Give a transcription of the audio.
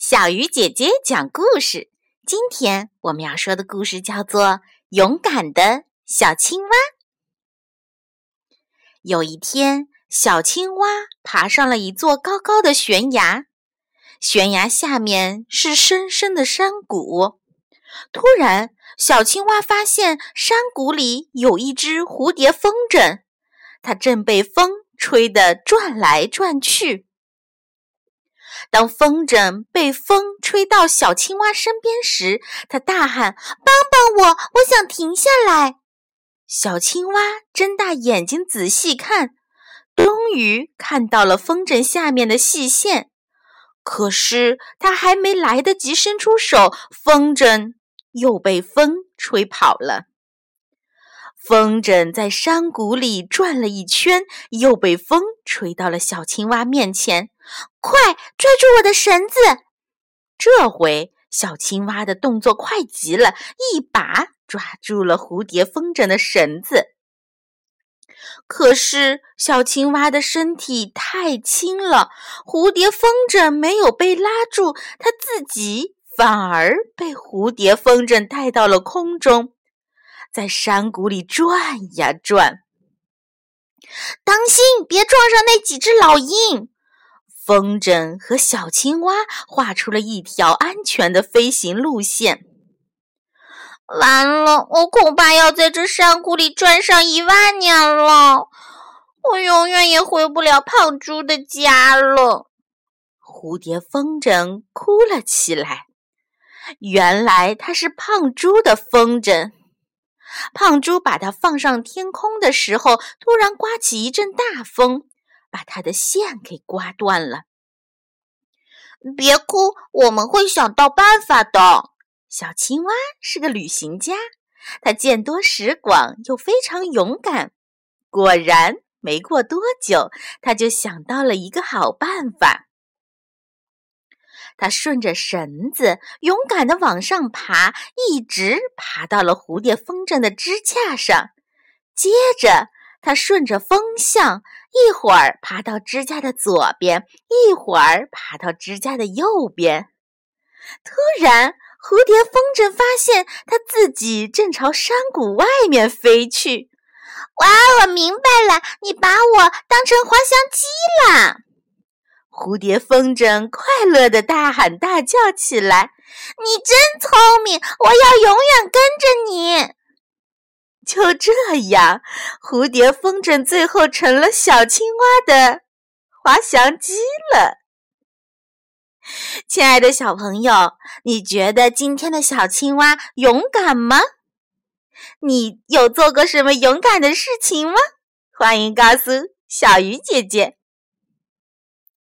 小鱼姐姐讲故事。今天我们要说的故事叫做《勇敢的小青蛙》。有一天，小青蛙爬上了一座高高的悬崖，悬崖下面是深深的山谷。突然，小青蛙发现山谷里有一只蝴蝶风筝，它正被风吹得转来转去。当风筝被风吹到小青蛙身边时，它大喊：“帮帮我！我想停下来。”小青蛙睁大眼睛仔细看，终于看到了风筝下面的细线。可是它还没来得及伸出手，风筝又被风吹跑了。风筝在山谷里转了一圈，又被风吹到了小青蛙面前。快拽住我的绳子！这回小青蛙的动作快极了，一把抓住了蝴蝶风筝的绳子。可是小青蛙的身体太轻了，蝴蝶风筝没有被拉住，它自己反而被蝴蝶风筝带到了空中。在山谷里转呀转，当心别撞上那几只老鹰！风筝和小青蛙画出了一条安全的飞行路线。完了，我恐怕要在这山谷里转上一万年了，我永远也回不了胖猪的家了。蝴蝶风筝哭了起来。原来它是胖猪的风筝。胖猪把它放上天空的时候，突然刮起一阵大风，把它的线给刮断了。别哭，我们会想到办法的。小青蛙是个旅行家，它见多识广，又非常勇敢。果然，没过多久，他就想到了一个好办法。他顺着绳子勇敢地往上爬，一直爬到了蝴蝶风筝的支架上。接着，他顺着风向，一会儿爬到支架的左边，一会儿爬到支架的右边。突然，蝴蝶风筝发现它自己正朝山谷外面飞去。哇，我明白了，你把我当成滑翔机啦！蝴蝶风筝快乐地大喊大叫起来：“你真聪明！我要永远跟着你。”就这样，蝴蝶风筝最后成了小青蛙的滑翔机了。亲爱的小朋友，你觉得今天的小青蛙勇敢吗？你有做过什么勇敢的事情吗？欢迎告诉小鱼姐姐。